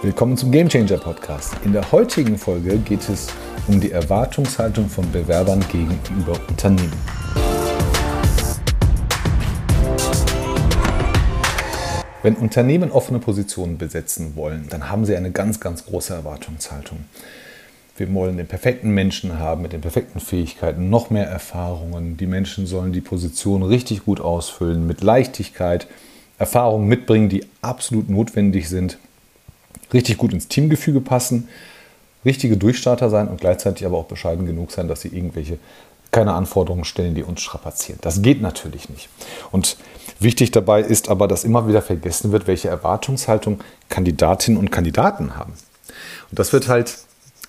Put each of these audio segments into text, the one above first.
Willkommen zum Gamechanger Podcast. In der heutigen Folge geht es um die Erwartungshaltung von Bewerbern gegenüber Unternehmen. Wenn Unternehmen offene Positionen besetzen wollen, dann haben sie eine ganz, ganz große Erwartungshaltung. Wir wollen den perfekten Menschen haben mit den perfekten Fähigkeiten, noch mehr Erfahrungen. Die Menschen sollen die Position richtig gut ausfüllen, mit Leichtigkeit, Erfahrungen mitbringen, die absolut notwendig sind richtig gut ins Teamgefüge passen, richtige Durchstarter sein und gleichzeitig aber auch bescheiden genug sein, dass sie irgendwelche keine Anforderungen stellen, die uns strapazieren. Das geht natürlich nicht. Und wichtig dabei ist aber, dass immer wieder vergessen wird, welche Erwartungshaltung Kandidatinnen und Kandidaten haben. Und das wird halt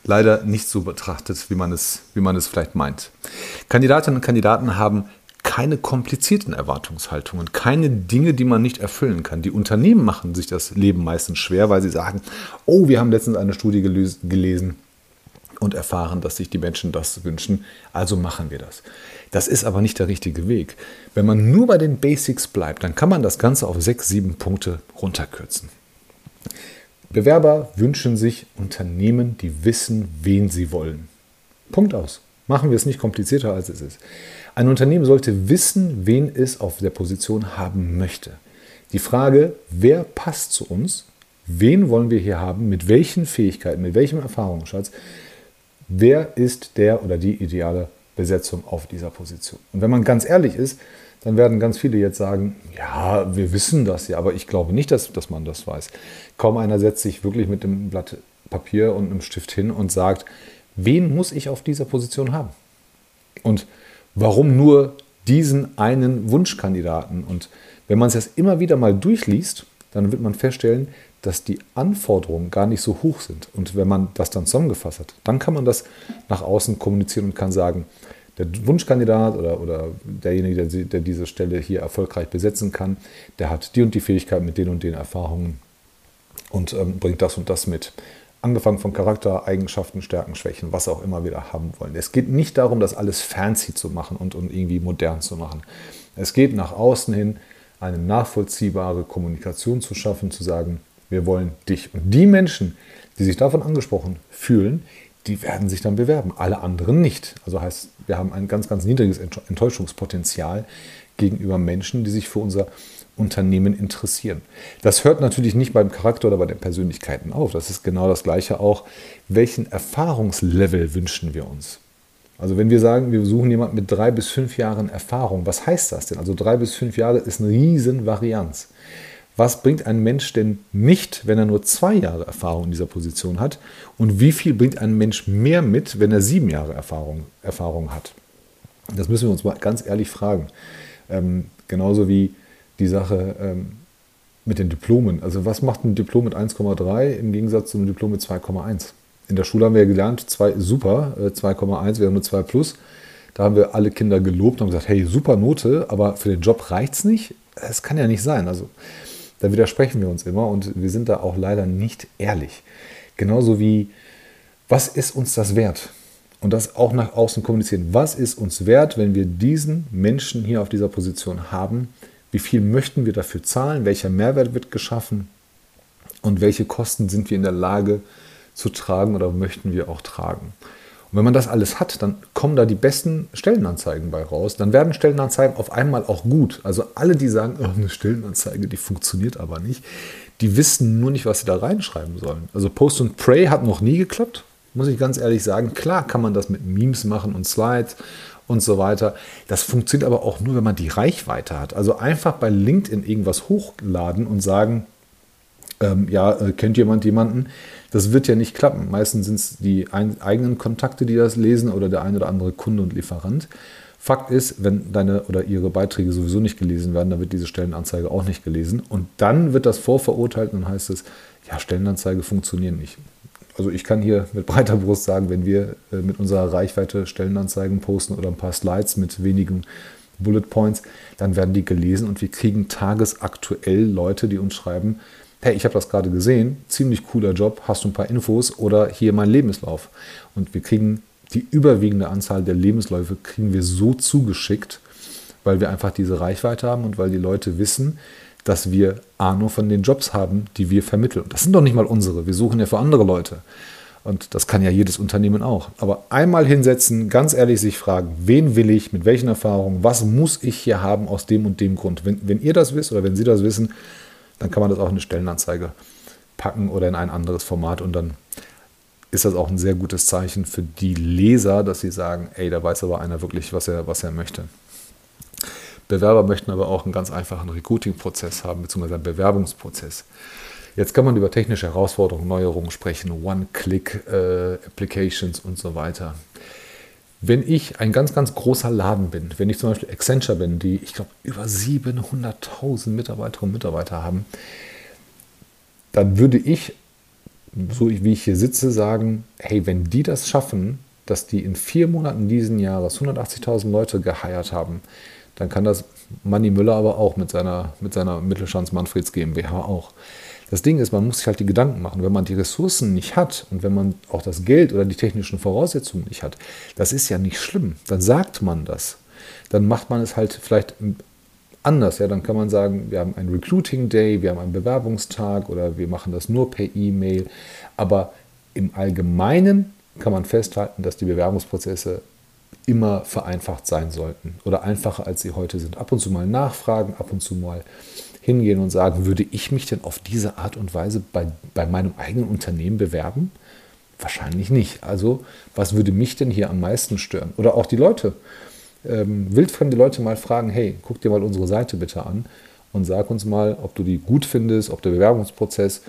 leider nicht so betrachtet, wie man es, wie man es vielleicht meint. Kandidatinnen und Kandidaten haben keine komplizierten Erwartungshaltungen, keine Dinge, die man nicht erfüllen kann. Die Unternehmen machen sich das Leben meistens schwer, weil sie sagen, oh, wir haben letztens eine Studie gelesen und erfahren, dass sich die Menschen das wünschen, also machen wir das. Das ist aber nicht der richtige Weg. Wenn man nur bei den Basics bleibt, dann kann man das Ganze auf sechs, sieben Punkte runterkürzen. Bewerber wünschen sich Unternehmen, die wissen, wen sie wollen. Punkt aus. Machen wir es nicht komplizierter, als es ist. Ein Unternehmen sollte wissen, wen es auf der Position haben möchte. Die Frage, wer passt zu uns, wen wollen wir hier haben, mit welchen Fähigkeiten, mit welchem Erfahrungsschatz, wer ist der oder die ideale Besetzung auf dieser Position. Und wenn man ganz ehrlich ist, dann werden ganz viele jetzt sagen, ja, wir wissen das ja, aber ich glaube nicht, dass, dass man das weiß. Kaum einer setzt sich wirklich mit einem Blatt Papier und einem Stift hin und sagt, wen muss ich auf dieser Position haben? Und warum nur diesen einen Wunschkandidaten? Und wenn man es jetzt immer wieder mal durchliest, dann wird man feststellen, dass die Anforderungen gar nicht so hoch sind. Und wenn man das dann zusammengefasst hat, dann kann man das nach außen kommunizieren und kann sagen, der Wunschkandidat oder, oder derjenige, der, der diese Stelle hier erfolgreich besetzen kann, der hat die und die Fähigkeit mit den und den Erfahrungen und ähm, bringt das und das mit angefangen von Charakter, Eigenschaften, Stärken, Schwächen, was auch immer wir da haben wollen. Es geht nicht darum, das alles fancy zu machen und, und irgendwie modern zu machen. Es geht nach außen hin, eine nachvollziehbare Kommunikation zu schaffen, zu sagen, wir wollen dich. Und die Menschen, die sich davon angesprochen fühlen, die werden sich dann bewerben, alle anderen nicht. Also heißt, wir haben ein ganz, ganz niedriges Enttäuschungspotenzial gegenüber Menschen, die sich für unser Unternehmen interessieren. Das hört natürlich nicht beim Charakter oder bei den Persönlichkeiten auf. Das ist genau das Gleiche auch. Welchen Erfahrungslevel wünschen wir uns? Also wenn wir sagen, wir suchen jemanden mit drei bis fünf Jahren Erfahrung, was heißt das denn? Also drei bis fünf Jahre ist eine riesen Varianz. Was bringt ein Mensch denn nicht, wenn er nur zwei Jahre Erfahrung in dieser Position hat? Und wie viel bringt ein Mensch mehr mit, wenn er sieben Jahre Erfahrung, Erfahrung hat? Das müssen wir uns mal ganz ehrlich fragen. Ähm, genauso wie die Sache ähm, mit den Diplomen. Also was macht ein Diplom mit 1,3 im Gegensatz zu einem Diplom mit 2,1? In der Schule haben wir gelernt, zwei, super, äh, 2,1, wir haben nur 2 plus. Da haben wir alle Kinder gelobt und gesagt, hey, super Note, aber für den Job reicht es nicht. Das kann ja nicht sein. Also da widersprechen wir uns immer und wir sind da auch leider nicht ehrlich. Genauso wie, was ist uns das wert? Und das auch nach außen kommunizieren. Was ist uns wert, wenn wir diesen Menschen hier auf dieser Position haben? Wie viel möchten wir dafür zahlen? Welcher Mehrwert wird geschaffen? Und welche Kosten sind wir in der Lage zu tragen oder möchten wir auch tragen? Und wenn man das alles hat, dann kommen da die besten Stellenanzeigen bei raus. Dann werden Stellenanzeigen auf einmal auch gut. Also alle, die sagen, oh, eine Stellenanzeige, die funktioniert aber nicht, die wissen nur nicht, was sie da reinschreiben sollen. Also Post und Pray hat noch nie geklappt, muss ich ganz ehrlich sagen. Klar kann man das mit Memes machen und Slides und so weiter. Das funktioniert aber auch nur, wenn man die Reichweite hat. Also einfach bei LinkedIn irgendwas hochladen und sagen, ähm, ja, äh, kennt jemand jemanden? Das wird ja nicht klappen. Meistens sind es die ein, eigenen Kontakte, die das lesen oder der ein oder andere Kunde und Lieferant. Fakt ist, wenn deine oder ihre Beiträge sowieso nicht gelesen werden, dann wird diese Stellenanzeige auch nicht gelesen. Und dann wird das vorverurteilt und dann heißt es, ja, Stellenanzeige funktionieren nicht also ich kann hier mit breiter Brust sagen, wenn wir äh, mit unserer Reichweite Stellenanzeigen posten oder ein paar Slides mit wenigen Bullet Points, dann werden die gelesen und wir kriegen tagesaktuell Leute, die uns schreiben, hey, ich habe das gerade gesehen, ziemlich cooler Job, hast du ein paar Infos oder hier mein Lebenslauf. Und wir kriegen die überwiegende Anzahl der Lebensläufe kriegen wir so zugeschickt, weil wir einfach diese Reichweite haben und weil die Leute wissen, dass wir Ahnung von den Jobs haben, die wir vermitteln. Das sind doch nicht mal unsere. Wir suchen ja für andere Leute. Und das kann ja jedes Unternehmen auch. Aber einmal hinsetzen, ganz ehrlich sich fragen, wen will ich, mit welchen Erfahrungen, was muss ich hier haben aus dem und dem Grund. Wenn, wenn ihr das wisst oder wenn Sie das wissen, dann kann man das auch in eine Stellenanzeige packen oder in ein anderes Format und dann ist das auch ein sehr gutes Zeichen für die Leser, dass sie sagen, ey, da weiß aber einer wirklich, was er, was er möchte. Bewerber möchten aber auch einen ganz einfachen Recruiting-Prozess haben, beziehungsweise einen Bewerbungsprozess. Jetzt kann man über technische Herausforderungen, Neuerungen sprechen, One-Click-Applications äh, und so weiter. Wenn ich ein ganz, ganz großer Laden bin, wenn ich zum Beispiel Accenture bin, die, ich glaube, über 700.000 Mitarbeiterinnen und Mitarbeiter haben, dann würde ich, so wie ich hier sitze, sagen, hey, wenn die das schaffen, dass die in vier Monaten diesen Jahres 180.000 Leute geheiert haben, dann kann das Manni Müller aber auch mit seiner, mit seiner Mittelstands Manfreds GmbH auch. Das Ding ist, man muss sich halt die Gedanken machen. Wenn man die Ressourcen nicht hat und wenn man auch das Geld oder die technischen Voraussetzungen nicht hat, das ist ja nicht schlimm. Dann sagt man das. Dann macht man es halt vielleicht anders. Ja, dann kann man sagen, wir haben einen Recruiting Day, wir haben einen Bewerbungstag oder wir machen das nur per E-Mail. Aber im Allgemeinen kann man festhalten, dass die Bewerbungsprozesse immer vereinfacht sein sollten oder einfacher als sie heute sind. Ab und zu mal nachfragen, ab und zu mal hingehen und sagen, würde ich mich denn auf diese Art und Weise bei, bei meinem eigenen Unternehmen bewerben? Wahrscheinlich nicht. Also, was würde mich denn hier am meisten stören? Oder auch die Leute. Ähm, wildfremde Leute mal fragen, hey, guck dir mal unsere Seite bitte an und sag uns mal, ob du die gut findest, ob der Bewerbungsprozess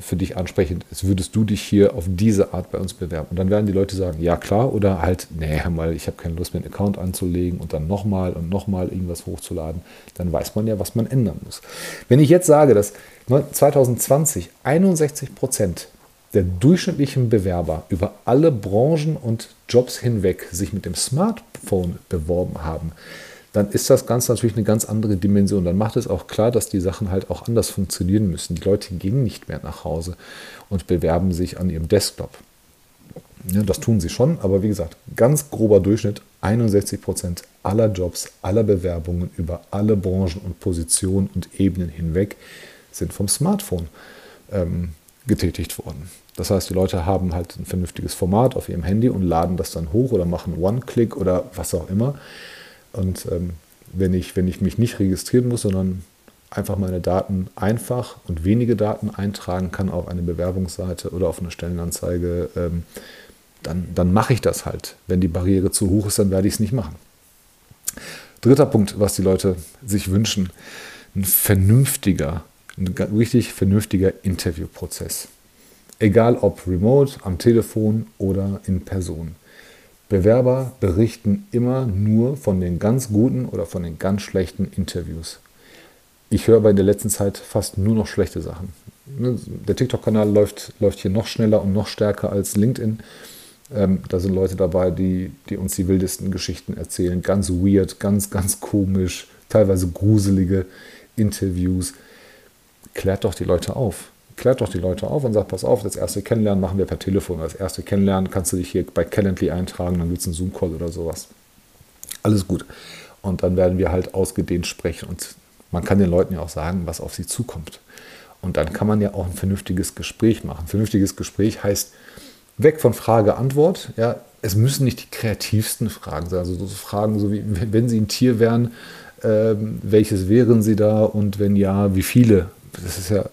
für dich ansprechend ist, würdest du dich hier auf diese Art bei uns bewerben? Und dann werden die Leute sagen, ja klar, oder halt, nee, mal, ich habe keine Lust mehr, einen Account anzulegen und dann nochmal und nochmal irgendwas hochzuladen. Dann weiß man ja, was man ändern muss. Wenn ich jetzt sage, dass 2020 61 Prozent der durchschnittlichen Bewerber über alle Branchen und Jobs hinweg sich mit dem Smartphone beworben haben, dann ist das Ganze natürlich eine ganz andere Dimension. Dann macht es auch klar, dass die Sachen halt auch anders funktionieren müssen. Die Leute gehen nicht mehr nach Hause und bewerben sich an ihrem Desktop. Ja, das tun sie schon, aber wie gesagt, ganz grober Durchschnitt, 61 Prozent aller Jobs, aller Bewerbungen über alle Branchen und Positionen und Ebenen hinweg sind vom Smartphone ähm, getätigt worden. Das heißt, die Leute haben halt ein vernünftiges Format auf ihrem Handy und laden das dann hoch oder machen One-Click oder was auch immer. Und ähm, wenn, ich, wenn ich mich nicht registrieren muss, sondern einfach meine Daten einfach und wenige Daten eintragen kann auf eine Bewerbungsseite oder auf eine Stellenanzeige, ähm, dann, dann mache ich das halt. Wenn die Barriere zu hoch ist, dann werde ich es nicht machen. Dritter Punkt, was die Leute sich wünschen, ein vernünftiger, ein richtig vernünftiger Interviewprozess. Egal ob remote, am Telefon oder in Person. Bewerber berichten immer nur von den ganz guten oder von den ganz schlechten Interviews. Ich höre aber in der letzten Zeit fast nur noch schlechte Sachen. Ne, der TikTok-Kanal läuft, läuft hier noch schneller und noch stärker als LinkedIn. Ähm, da sind Leute dabei, die, die uns die wildesten Geschichten erzählen. Ganz weird, ganz, ganz komisch, teilweise gruselige Interviews. Klärt doch die Leute auf klärt doch die Leute auf und sagt, pass auf, das erste Kennenlernen machen wir per Telefon. Das erste Kennenlernen kannst du dich hier bei Calendly eintragen, dann gibt es einen Zoom-Call oder sowas. Alles gut. Und dann werden wir halt ausgedehnt sprechen und man kann den Leuten ja auch sagen, was auf sie zukommt. Und dann kann man ja auch ein vernünftiges Gespräch machen. Vernünftiges Gespräch heißt weg von Frage-Antwort. Ja, es müssen nicht die kreativsten Fragen sein. Also so Fragen, so wie wenn Sie ein Tier wären, äh, welches wären Sie da und wenn ja, wie viele? Das ist ja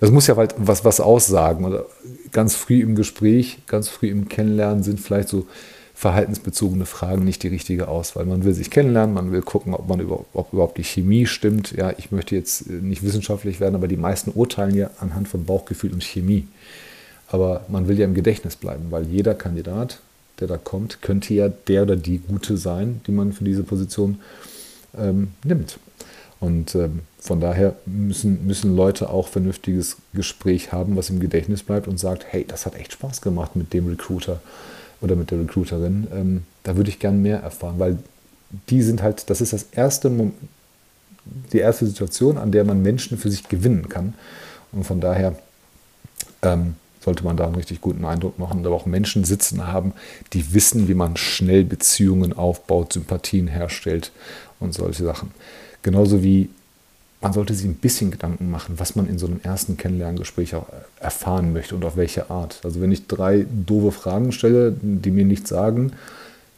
das muss ja halt was, was aussagen. Oder ganz früh im Gespräch, ganz früh im Kennenlernen sind vielleicht so verhaltensbezogene Fragen nicht die richtige Auswahl. Man will sich kennenlernen, man will gucken, ob, man über, ob überhaupt die Chemie stimmt. Ja, ich möchte jetzt nicht wissenschaftlich werden, aber die meisten urteilen ja anhand von Bauchgefühl und Chemie. Aber man will ja im Gedächtnis bleiben, weil jeder Kandidat, der da kommt, könnte ja der oder die Gute sein, die man für diese Position ähm, nimmt. Und ähm, von daher müssen, müssen Leute auch vernünftiges Gespräch haben, was im Gedächtnis bleibt und sagt, hey, das hat echt Spaß gemacht mit dem Recruiter oder mit der Recruiterin. Ähm, da würde ich gern mehr erfahren, weil die sind halt, das ist das erste, die erste Situation, an der man Menschen für sich gewinnen kann. Und von daher ähm, sollte man da einen richtig guten Eindruck machen und aber auch Menschen sitzen haben, die wissen, wie man schnell Beziehungen aufbaut, Sympathien herstellt und solche Sachen. Genauso wie man sollte sich ein bisschen Gedanken machen, was man in so einem ersten Kennenlerngespräch auch erfahren möchte und auf welche Art. Also wenn ich drei doofe Fragen stelle, die mir nichts sagen,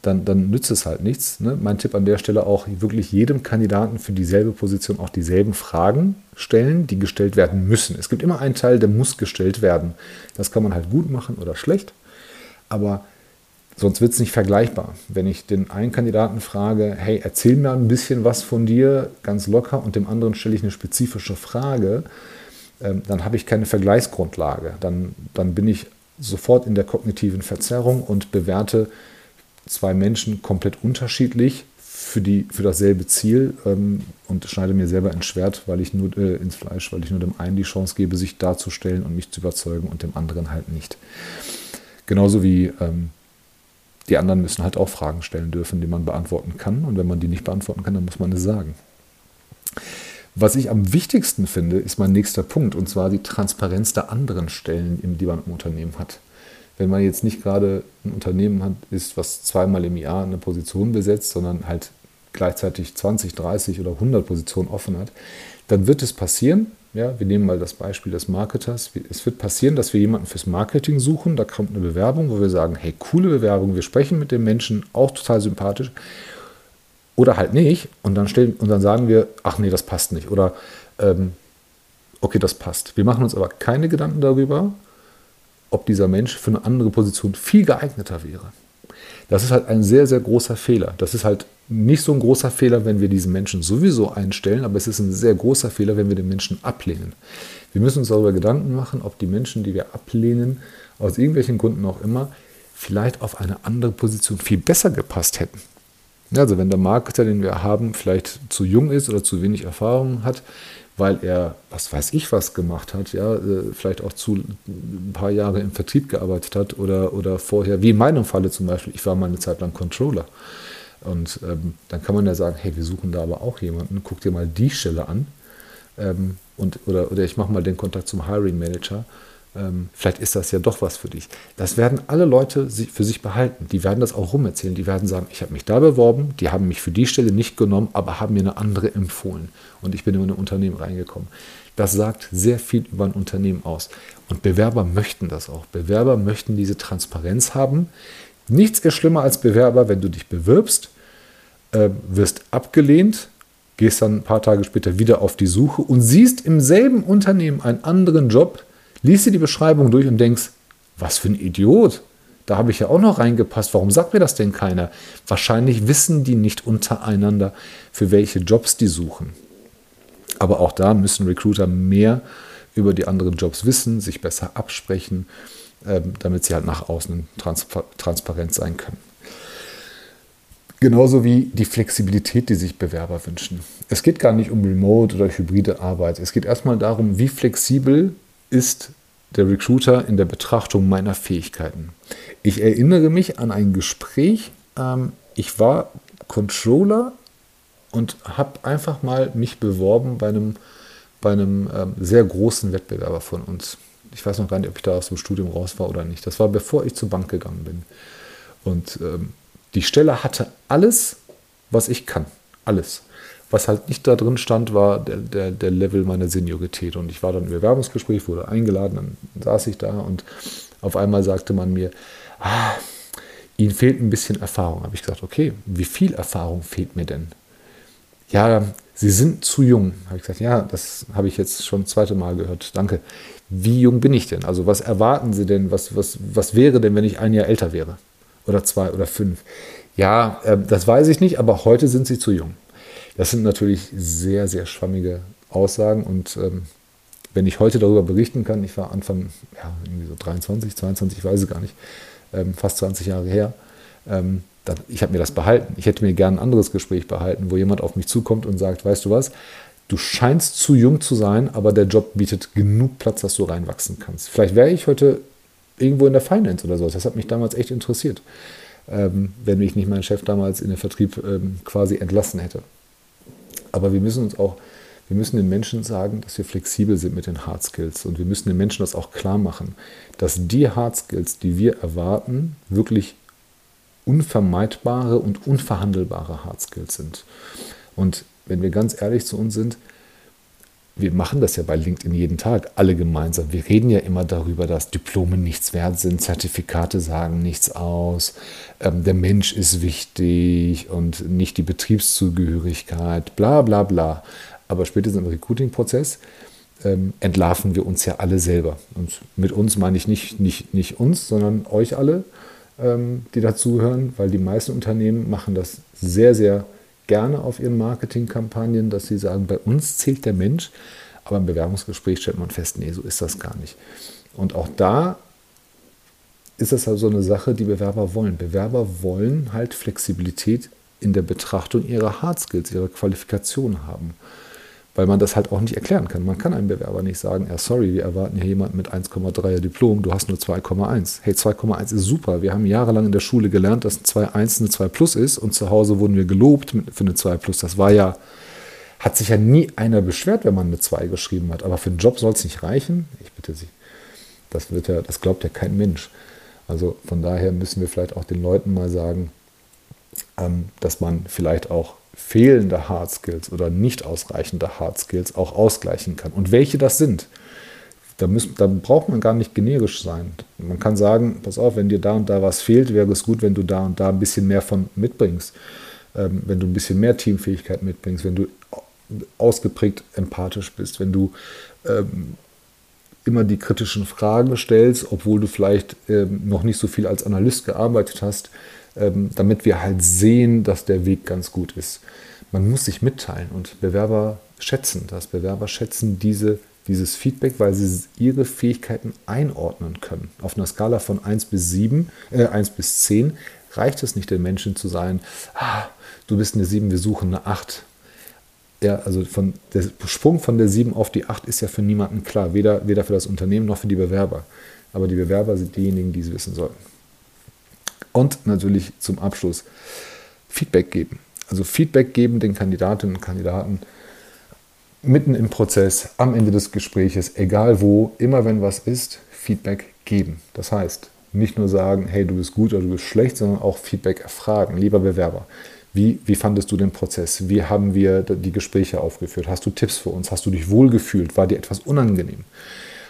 dann, dann nützt es halt nichts. Ne? Mein Tipp an der Stelle auch, wirklich jedem Kandidaten für dieselbe Position auch dieselben Fragen stellen, die gestellt werden müssen. Es gibt immer einen Teil, der muss gestellt werden. Das kann man halt gut machen oder schlecht, aber sonst wird es nicht vergleichbar. Wenn ich den einen Kandidaten frage, hey, erzähl mir ein bisschen was von dir, ganz locker, und dem anderen stelle ich eine spezifische Frage, ähm, dann habe ich keine Vergleichsgrundlage. Dann, dann bin ich sofort in der kognitiven Verzerrung und bewerte zwei Menschen komplett unterschiedlich für, die, für dasselbe Ziel ähm, und schneide mir selber ins Schwert, weil ich nur äh, ins Fleisch, weil ich nur dem einen die Chance gebe, sich darzustellen und mich zu überzeugen und dem anderen halt nicht. Genauso wie ähm, die anderen müssen halt auch Fragen stellen dürfen, die man beantworten kann. Und wenn man die nicht beantworten kann, dann muss man es sagen. Was ich am wichtigsten finde, ist mein nächster Punkt, und zwar die Transparenz der anderen Stellen, die man im Unternehmen hat wenn man jetzt nicht gerade ein Unternehmen hat, ist, was zweimal im Jahr eine Position besetzt, sondern halt gleichzeitig 20, 30 oder 100 Positionen offen hat, dann wird es passieren, ja, wir nehmen mal das Beispiel des Marketers, es wird passieren, dass wir jemanden fürs Marketing suchen, da kommt eine Bewerbung, wo wir sagen, hey, coole Bewerbung, wir sprechen mit dem Menschen, auch total sympathisch, oder halt nicht, und dann, stellen, und dann sagen wir, ach nee, das passt nicht, oder ähm, okay, das passt. Wir machen uns aber keine Gedanken darüber, ob dieser Mensch für eine andere Position viel geeigneter wäre. Das ist halt ein sehr, sehr großer Fehler. Das ist halt nicht so ein großer Fehler, wenn wir diesen Menschen sowieso einstellen, aber es ist ein sehr großer Fehler, wenn wir den Menschen ablehnen. Wir müssen uns darüber Gedanken machen, ob die Menschen, die wir ablehnen, aus irgendwelchen Gründen auch immer, vielleicht auf eine andere Position viel besser gepasst hätten. Also wenn der Marketer, den wir haben, vielleicht zu jung ist oder zu wenig Erfahrung hat, weil er, was weiß ich, was gemacht hat, ja, äh, vielleicht auch zu ein paar Jahre im Vertrieb gearbeitet hat oder, oder vorher, wie in meinem Falle zum Beispiel, ich war mal eine Zeit lang Controller. Und ähm, dann kann man ja sagen, hey, wir suchen da aber auch jemanden, guck dir mal die Stelle an. Ähm, und, oder, oder ich mache mal den Kontakt zum Hiring Manager vielleicht ist das ja doch was für dich. Das werden alle Leute für sich behalten. Die werden das auch rumerzählen. Die werden sagen, ich habe mich da beworben, die haben mich für die Stelle nicht genommen, aber haben mir eine andere empfohlen. Und ich bin in ein Unternehmen reingekommen. Das sagt sehr viel über ein Unternehmen aus. Und Bewerber möchten das auch. Bewerber möchten diese Transparenz haben. Nichts ist schlimmer als Bewerber, wenn du dich bewirbst, äh, wirst abgelehnt, gehst dann ein paar Tage später wieder auf die Suche und siehst im selben Unternehmen einen anderen Job, liest dir die Beschreibung durch und denkst, was für ein Idiot. Da habe ich ja auch noch reingepasst. Warum sagt mir das denn keiner? Wahrscheinlich wissen die nicht untereinander, für welche Jobs die suchen. Aber auch da müssen Recruiter mehr über die anderen Jobs wissen, sich besser absprechen, ähm, damit sie halt nach außen transparent sein können. Genauso wie die Flexibilität, die sich Bewerber wünschen. Es geht gar nicht um Remote oder hybride Arbeit. Es geht erstmal darum, wie flexibel ist der Recruiter in der Betrachtung meiner Fähigkeiten. Ich erinnere mich an ein Gespräch. Ähm, ich war Controller und habe einfach mal mich beworben bei einem, bei einem ähm, sehr großen Wettbewerber von uns. Ich weiß noch gar nicht, ob ich da aus dem Studium raus war oder nicht. Das war bevor ich zur Bank gegangen bin. Und ähm, die Stelle hatte alles, was ich kann. Alles. Was halt nicht da drin stand, war der, der, der Level meiner Seniorität. Und ich war dann im Bewerbungsgespräch, wurde eingeladen, dann saß ich da und auf einmal sagte man mir, ah, Ihnen fehlt ein bisschen Erfahrung. Habe ich gesagt, okay, wie viel Erfahrung fehlt mir denn? Ja, Sie sind zu jung. Habe ich gesagt, ja, das habe ich jetzt schon das zweite Mal gehört. Danke. Wie jung bin ich denn? Also was erwarten Sie denn? Was, was, was wäre denn, wenn ich ein Jahr älter wäre? Oder zwei oder fünf? Ja, äh, das weiß ich nicht, aber heute sind Sie zu jung. Das sind natürlich sehr, sehr schwammige Aussagen und ähm, wenn ich heute darüber berichten kann, ich war Anfang, ja, irgendwie so 23, 22, ich weiß es gar nicht, ähm, fast 20 Jahre her, ähm, dann, ich habe mir das behalten. Ich hätte mir gerne ein anderes Gespräch behalten, wo jemand auf mich zukommt und sagt, weißt du was, du scheinst zu jung zu sein, aber der Job bietet genug Platz, dass du reinwachsen kannst. Vielleicht wäre ich heute irgendwo in der Finance oder so. Das hat mich damals echt interessiert, ähm, wenn mich nicht mein Chef damals in den Vertrieb ähm, quasi entlassen hätte. Aber wir müssen uns auch, wir müssen den Menschen sagen, dass wir flexibel sind mit den Hard Skills. Und wir müssen den Menschen das auch klar machen, dass die Hard Skills, die wir erwarten, wirklich unvermeidbare und unverhandelbare Hard Skills sind. Und wenn wir ganz ehrlich zu uns sind, wir machen das ja bei LinkedIn jeden Tag, alle gemeinsam. Wir reden ja immer darüber, dass Diplome nichts wert sind, Zertifikate sagen nichts aus, ähm, der Mensch ist wichtig und nicht die Betriebszugehörigkeit, bla bla bla. Aber spätestens im Recruiting-Prozess ähm, entlarven wir uns ja alle selber. Und mit uns meine ich nicht, nicht, nicht uns, sondern euch alle, ähm, die dazuhören, weil die meisten Unternehmen machen das sehr, sehr gerne auf ihren Marketingkampagnen, dass sie sagen, bei uns zählt der Mensch, aber im Bewerbungsgespräch stellt man fest, nee, so ist das gar nicht. Und auch da ist das also eine Sache, die Bewerber wollen. Bewerber wollen halt Flexibilität in der Betrachtung ihrer Hard Skills, ihrer Qualifikationen haben weil man das halt auch nicht erklären kann. Man kann einem Bewerber nicht sagen, ja, sorry, wir erwarten hier jemanden mit 1,3er Diplom, du hast nur 2,1. Hey, 2,1 ist super. Wir haben jahrelang in der Schule gelernt, dass ein 2,1 eine 2 Plus ist und zu Hause wurden wir gelobt für eine 2 Plus. Das war ja, hat sich ja nie einer beschwert, wenn man eine 2 geschrieben hat. Aber für einen Job soll es nicht reichen. Ich bitte Sie. Das, wird ja, das glaubt ja kein Mensch. Also von daher müssen wir vielleicht auch den Leuten mal sagen, ähm, dass man vielleicht auch fehlende Hard Skills oder nicht ausreichende Hard Skills auch ausgleichen kann. Und welche das sind, da, müssen, da braucht man gar nicht generisch sein. Man kann sagen, pass auf, wenn dir da und da was fehlt, wäre es gut, wenn du da und da ein bisschen mehr von mitbringst. Ähm, wenn du ein bisschen mehr Teamfähigkeit mitbringst, wenn du ausgeprägt empathisch bist, wenn du ähm, immer die kritischen Fragen stellst, obwohl du vielleicht ähm, noch nicht so viel als Analyst gearbeitet hast, damit wir halt sehen, dass der Weg ganz gut ist. Man muss sich mitteilen und Bewerber schätzen das. Bewerber schätzen diese, dieses Feedback, weil sie ihre Fähigkeiten einordnen können. Auf einer Skala von 1 bis 7, äh, 1 bis 10 reicht es nicht, den Menschen zu sein, ah, du bist eine 7, wir suchen eine 8. Ja, also von, der Sprung von der 7 auf die 8 ist ja für niemanden klar, weder, weder für das Unternehmen noch für die Bewerber. Aber die Bewerber sind diejenigen, die es wissen sollten. Und natürlich zum Abschluss Feedback geben. Also Feedback geben den Kandidatinnen und Kandidaten mitten im Prozess, am Ende des Gespräches, egal wo, immer wenn was ist, Feedback geben. Das heißt, nicht nur sagen, hey, du bist gut oder du bist schlecht, sondern auch Feedback erfragen. Lieber Bewerber, wie, wie fandest du den Prozess? Wie haben wir die Gespräche aufgeführt? Hast du Tipps für uns? Hast du dich wohlgefühlt? War dir etwas unangenehm?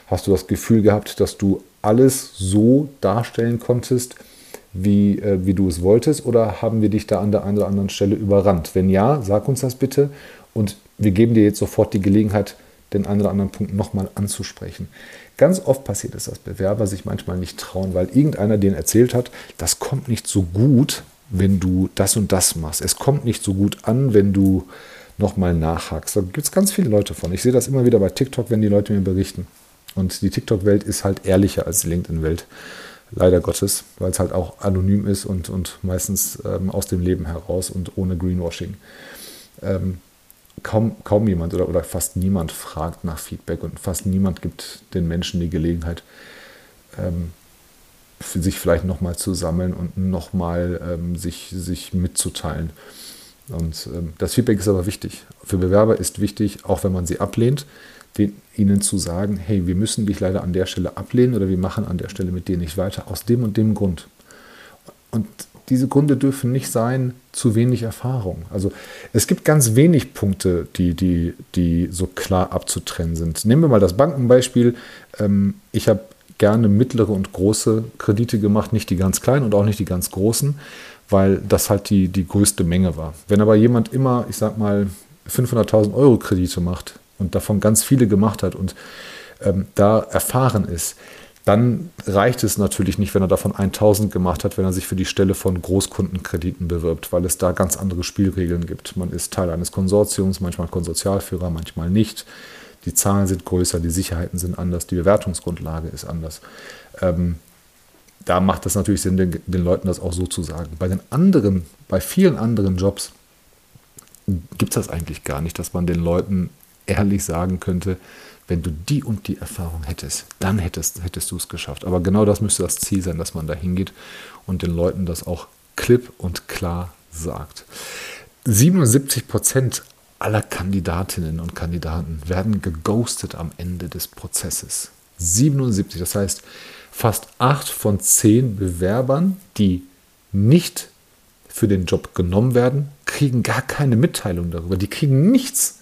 Hast du das Gefühl gehabt, dass du alles so darstellen konntest, wie, äh, wie du es wolltest, oder haben wir dich da an der einen oder anderen Stelle überrannt? Wenn ja, sag uns das bitte und wir geben dir jetzt sofort die Gelegenheit, den einen oder anderen Punkt nochmal anzusprechen. Ganz oft passiert es, dass Bewerber sich manchmal nicht trauen, weil irgendeiner denen erzählt hat, das kommt nicht so gut, wenn du das und das machst. Es kommt nicht so gut an, wenn du nochmal nachhakst. Da gibt es ganz viele Leute von. Ich sehe das immer wieder bei TikTok, wenn die Leute mir berichten. Und die TikTok-Welt ist halt ehrlicher als die LinkedIn-Welt leider Gottes, weil es halt auch anonym ist und, und meistens ähm, aus dem Leben heraus und ohne Greenwashing. Ähm, kaum, kaum jemand oder, oder fast niemand fragt nach Feedback und fast niemand gibt den Menschen die Gelegenheit, ähm, sich vielleicht nochmal zu sammeln und nochmal ähm, sich, sich mitzuteilen. Und ähm, das Feedback ist aber wichtig. Für Bewerber ist wichtig, auch wenn man sie ablehnt, ihnen zu sagen, hey, wir müssen dich leider an der Stelle ablehnen oder wir machen an der Stelle mit dir nicht weiter, aus dem und dem Grund. Und diese Gründe dürfen nicht sein, zu wenig Erfahrung. Also es gibt ganz wenig Punkte, die, die, die so klar abzutrennen sind. Nehmen wir mal das Bankenbeispiel. Ähm, ich habe gerne mittlere und große Kredite gemacht, nicht die ganz kleinen und auch nicht die ganz großen, weil das halt die, die größte Menge war. Wenn aber jemand immer, ich sag mal, 500.000 Euro Kredite macht, und davon ganz viele gemacht hat und ähm, da erfahren ist, dann reicht es natürlich nicht, wenn er davon 1000 gemacht hat, wenn er sich für die Stelle von Großkundenkrediten bewirbt, weil es da ganz andere Spielregeln gibt. Man ist Teil eines Konsortiums, manchmal Konsortialführer, manchmal nicht. Die Zahlen sind größer, die Sicherheiten sind anders, die Bewertungsgrundlage ist anders. Ähm, da macht es natürlich Sinn, den, den Leuten das auch so zu sagen. Bei den anderen, bei vielen anderen Jobs gibt es das eigentlich gar nicht, dass man den Leuten ehrlich sagen könnte, wenn du die und die Erfahrung hättest, dann hättest, hättest du es geschafft. Aber genau das müsste das Ziel sein, dass man da hingeht und den Leuten das auch klipp und klar sagt. 77 Prozent aller Kandidatinnen und Kandidaten werden geghostet am Ende des Prozesses. 77, das heißt, fast 8 von 10 Bewerbern, die nicht für den Job genommen werden, kriegen gar keine Mitteilung darüber. Die kriegen nichts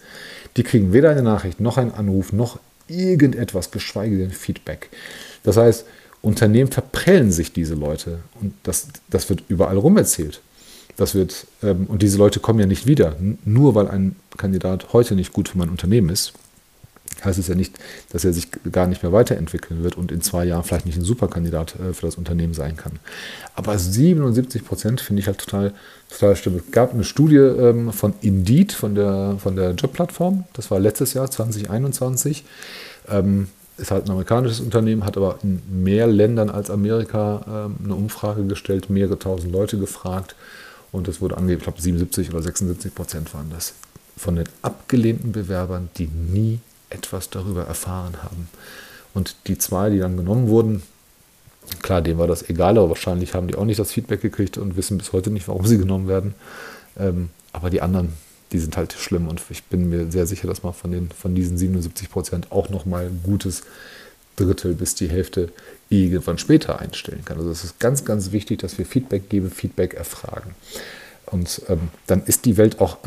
Die kriegen weder eine Nachricht, noch einen Anruf, noch irgendetwas, geschweige denn Feedback. Das heißt, Unternehmen verprellen sich diese Leute und das, das wird überall rum erzählt. Das wird, ähm, und diese Leute kommen ja nicht wieder, nur weil ein Kandidat heute nicht gut für mein Unternehmen ist heißt es ja nicht, dass er sich gar nicht mehr weiterentwickeln wird und in zwei Jahren vielleicht nicht ein Superkandidat äh, für das Unternehmen sein kann. Aber 77 Prozent finde ich halt total, total stimmt. Es gab eine Studie ähm, von Indeed, von der, von der Jobplattform, das war letztes Jahr, 2021. Ähm, ist halt ein amerikanisches Unternehmen, hat aber in mehr Ländern als Amerika ähm, eine Umfrage gestellt, mehrere tausend Leute gefragt und es wurde angegeben, ich glaube 77 oder 76 Prozent waren das, von den abgelehnten Bewerbern, die nie etwas darüber erfahren haben. Und die zwei, die dann genommen wurden, klar, denen war das egal, aber wahrscheinlich haben die auch nicht das Feedback gekriegt und wissen bis heute nicht, warum sie genommen werden. Ähm, aber die anderen, die sind halt schlimm und ich bin mir sehr sicher, dass man von, den, von diesen 77 Prozent auch nochmal ein gutes Drittel bis die Hälfte irgendwann später einstellen kann. Also es ist ganz, ganz wichtig, dass wir Feedback geben, Feedback erfragen. Und ähm, dann ist die Welt auch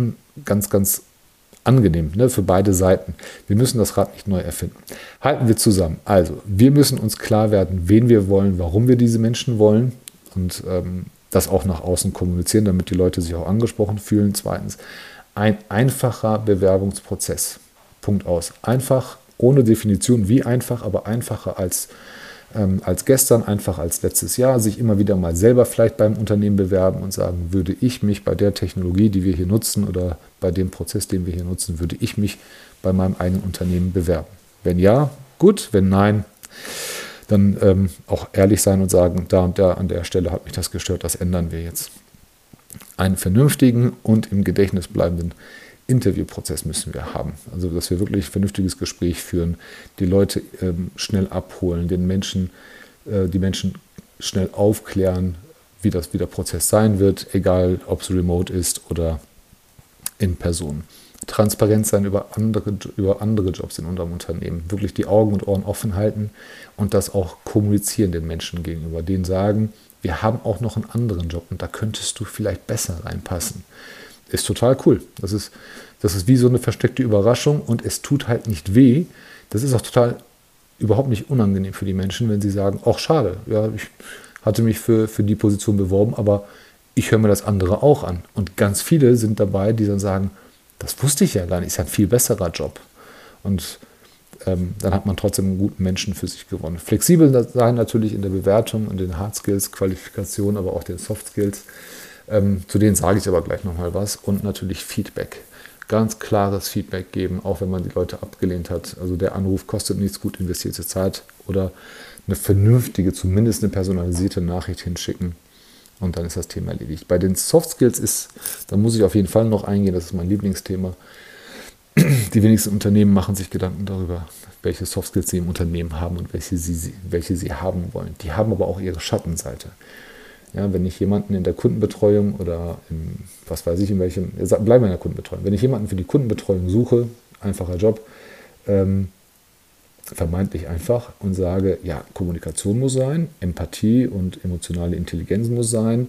ganz, ganz angenehm ne, für beide Seiten. Wir müssen das Rad nicht neu erfinden. Halten wir zusammen. Also, wir müssen uns klar werden, wen wir wollen, warum wir diese Menschen wollen und ähm, das auch nach außen kommunizieren, damit die Leute sich auch angesprochen fühlen. Zweitens, ein einfacher Bewerbungsprozess. Punkt aus. Einfach, ohne Definition, wie einfach, aber einfacher als ähm, als gestern, einfach als letztes Jahr, sich immer wieder mal selber vielleicht beim Unternehmen bewerben und sagen, würde ich mich bei der Technologie, die wir hier nutzen oder bei dem Prozess, den wir hier nutzen, würde ich mich bei meinem eigenen Unternehmen bewerben. Wenn ja, gut, wenn nein, dann ähm, auch ehrlich sein und sagen, da und da an der Stelle hat mich das gestört, das ändern wir jetzt. Einen vernünftigen und im Gedächtnis bleibenden Interviewprozess müssen wir haben. Also, dass wir wirklich ein vernünftiges Gespräch führen, die Leute ähm, schnell abholen, den Menschen, äh, die Menschen schnell aufklären, wie, das, wie der Prozess sein wird, egal ob es remote ist oder in Person. Transparent sein über andere, über andere Jobs in unserem Unternehmen. Wirklich die Augen und Ohren offen halten und das auch kommunizieren den Menschen gegenüber. Denen sagen, wir haben auch noch einen anderen Job und da könntest du vielleicht besser reinpassen ist total cool. Das ist, das ist wie so eine versteckte Überraschung und es tut halt nicht weh. Das ist auch total überhaupt nicht unangenehm für die Menschen, wenn sie sagen, ach schade, ja, ich hatte mich für, für die Position beworben, aber ich höre mir das andere auch an. Und ganz viele sind dabei, die dann sagen, das wusste ich ja gar nicht, ist ja ein viel besserer Job. Und ähm, dann hat man trotzdem einen guten Menschen für sich gewonnen. Flexibel sein natürlich in der Bewertung und den Hard Skills, Qualifikation, aber auch den Soft Skills. Ähm, zu denen sage ich aber gleich nochmal was. Und natürlich Feedback. Ganz klares Feedback geben, auch wenn man die Leute abgelehnt hat. Also der Anruf kostet nichts, gut investierte Zeit. Oder eine vernünftige, zumindest eine personalisierte Nachricht hinschicken. Und dann ist das Thema erledigt. Bei den Soft Skills ist, da muss ich auf jeden Fall noch eingehen, das ist mein Lieblingsthema. Die wenigsten Unternehmen machen sich Gedanken darüber, welche Soft Skills sie im Unternehmen haben und welche sie, welche sie haben wollen. Die haben aber auch ihre Schattenseite. Ja, wenn ich jemanden in der Kundenbetreuung oder in, was weiß ich, in welchem, bleiben wir in der Kundenbetreuung, wenn ich jemanden für die Kundenbetreuung suche, einfacher Job, ähm, vermeintlich einfach und sage, ja, Kommunikation muss sein, Empathie und emotionale Intelligenz muss sein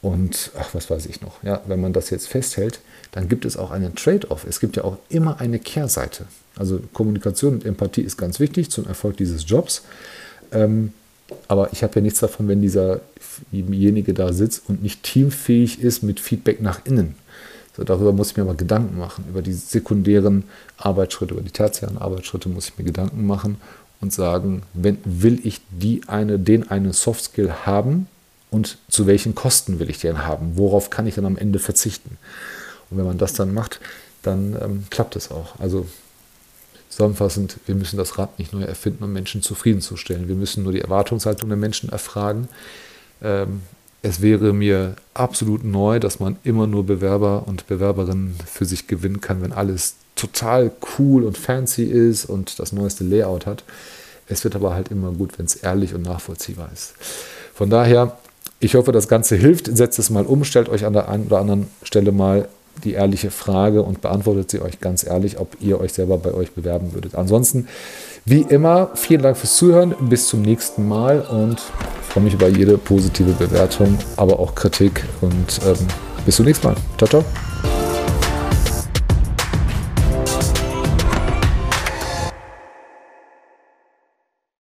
und ach, was weiß ich noch. Ja, wenn man das jetzt festhält, dann gibt es auch einen Trade-off. Es gibt ja auch immer eine Kehrseite. Also Kommunikation und Empathie ist ganz wichtig zum Erfolg dieses Jobs. Ähm, aber ich habe ja nichts davon, wenn dieserjenige da sitzt und nicht teamfähig ist mit Feedback nach innen. So, darüber muss ich mir mal Gedanken machen. Über die sekundären Arbeitsschritte, über die tertiären Arbeitsschritte muss ich mir Gedanken machen und sagen, wenn, will ich die eine, den einen Softskill haben und zu welchen Kosten will ich den haben? Worauf kann ich dann am Ende verzichten? Und wenn man das dann macht, dann ähm, klappt es auch. Also Zusammenfassend, wir müssen das Rad nicht neu erfinden, um Menschen zufriedenzustellen. Wir müssen nur die Erwartungshaltung der Menschen erfragen. Ähm, es wäre mir absolut neu, dass man immer nur Bewerber und Bewerberinnen für sich gewinnen kann, wenn alles total cool und fancy ist und das neueste Layout hat. Es wird aber halt immer gut, wenn es ehrlich und nachvollziehbar ist. Von daher, ich hoffe, das Ganze hilft. Setzt es mal um, stellt euch an der einen oder anderen Stelle mal die ehrliche Frage und beantwortet sie euch ganz ehrlich, ob ihr euch selber bei euch bewerben würdet. Ansonsten, wie immer, vielen Dank fürs Zuhören. Bis zum nächsten Mal und freue mich über jede positive Bewertung, aber auch Kritik. Und ähm, bis zum nächsten Mal. Ciao, ciao.